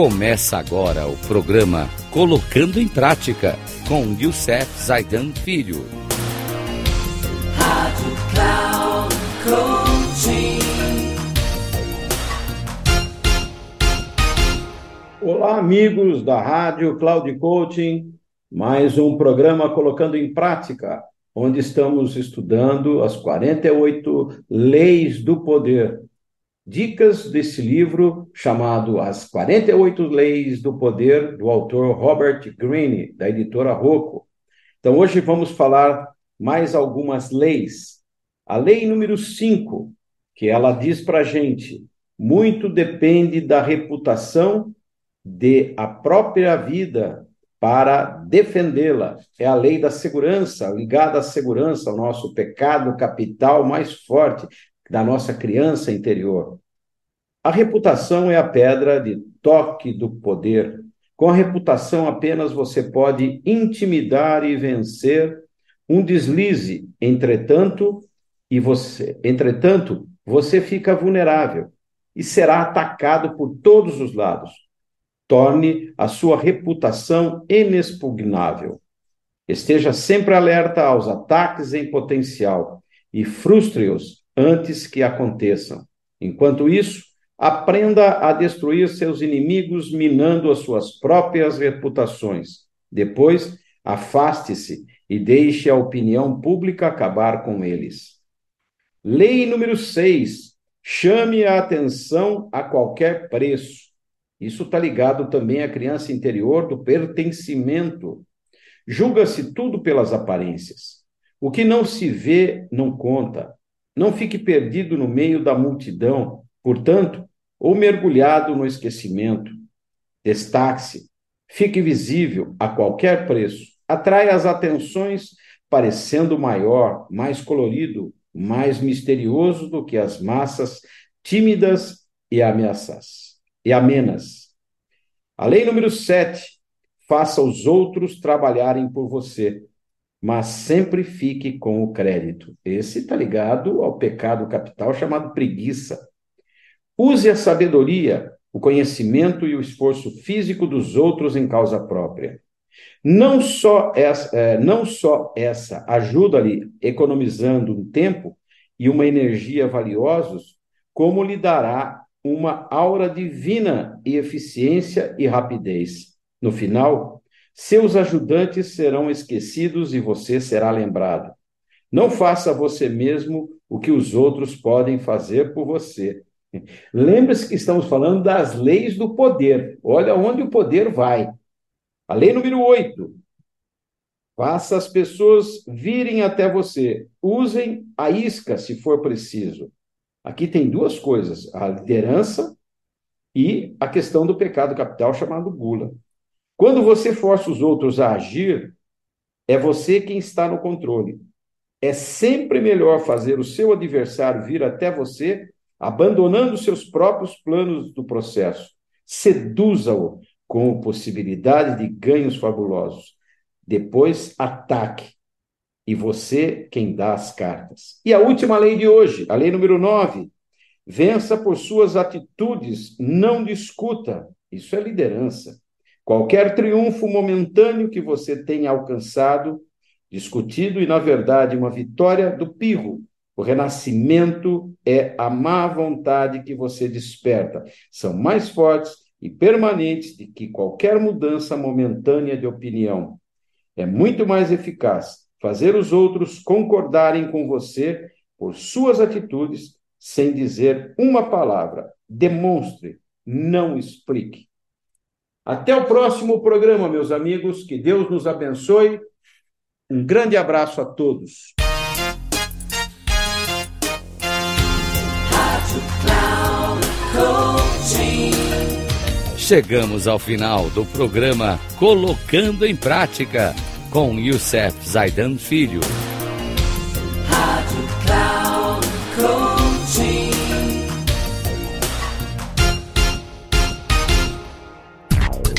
Começa agora o programa Colocando em Prática com Youssef Zaidan Filho. Rádio Cloud Olá, amigos da Rádio Cloud Coaching. Mais um programa Colocando em Prática, onde estamos estudando as 48 leis do poder dicas desse livro chamado As 48 Leis do Poder, do autor Robert Greene, da editora Rocco. Então, hoje vamos falar mais algumas leis. A lei número 5, que ela diz para a gente: muito depende da reputação de a própria vida para defendê-la. É a lei da segurança, ligada à segurança, ao nosso pecado capital mais forte, da nossa criança interior. A reputação é a pedra de toque do poder. Com a reputação apenas você pode intimidar e vencer um deslize, entretanto, e você, entretanto, você fica vulnerável e será atacado por todos os lados. Torne a sua reputação inexpugnável. Esteja sempre alerta aos ataques em potencial e frustre-os antes que aconteçam. Enquanto isso, aprenda a destruir seus inimigos minando as suas próprias reputações. Depois, afaste-se e deixe a opinião pública acabar com eles. Lei número 6. Chame a atenção a qualquer preço. Isso está ligado também à criança interior do pertencimento. Julga-se tudo pelas aparências. O que não se vê não conta. Não fique perdido no meio da multidão, portanto, ou mergulhado no esquecimento. Destaque-se, fique visível a qualquer preço. Atrai as atenções parecendo maior, mais colorido, mais misterioso do que as massas tímidas e ameaças e amenas. A lei número 7, faça os outros trabalharem por você mas sempre fique com o crédito. Esse está ligado ao pecado capital chamado preguiça. Use a sabedoria, o conhecimento e o esforço físico dos outros em causa própria. Não só essa, é, não só essa ajuda-lhe economizando um tempo e uma energia valiosos, como lhe dará uma aura divina e eficiência e rapidez. No final, seus ajudantes serão esquecidos e você será lembrado. Não faça você mesmo o que os outros podem fazer por você. Lembre-se que estamos falando das leis do poder. Olha onde o poder vai. A lei número 8. Faça as pessoas virem até você. Usem a isca, se for preciso. Aqui tem duas coisas: a liderança e a questão do pecado capital chamado gula. Quando você força os outros a agir, é você quem está no controle. É sempre melhor fazer o seu adversário vir até você, abandonando seus próprios planos do processo. Seduza-o com possibilidade de ganhos fabulosos. Depois, ataque. E você quem dá as cartas. E a última lei de hoje, a lei número 9. Vença por suas atitudes, não discuta. Isso é liderança. Qualquer triunfo momentâneo que você tenha alcançado, discutido e, na verdade, uma vitória do pirro. O renascimento é a má vontade que você desperta. São mais fortes e permanentes do que qualquer mudança momentânea de opinião. É muito mais eficaz fazer os outros concordarem com você por suas atitudes, sem dizer uma palavra. Demonstre, não explique. Até o próximo programa, meus amigos. Que Deus nos abençoe. Um grande abraço a todos. Chegamos ao final do programa Colocando em Prática com Youssef Zaidan Filho.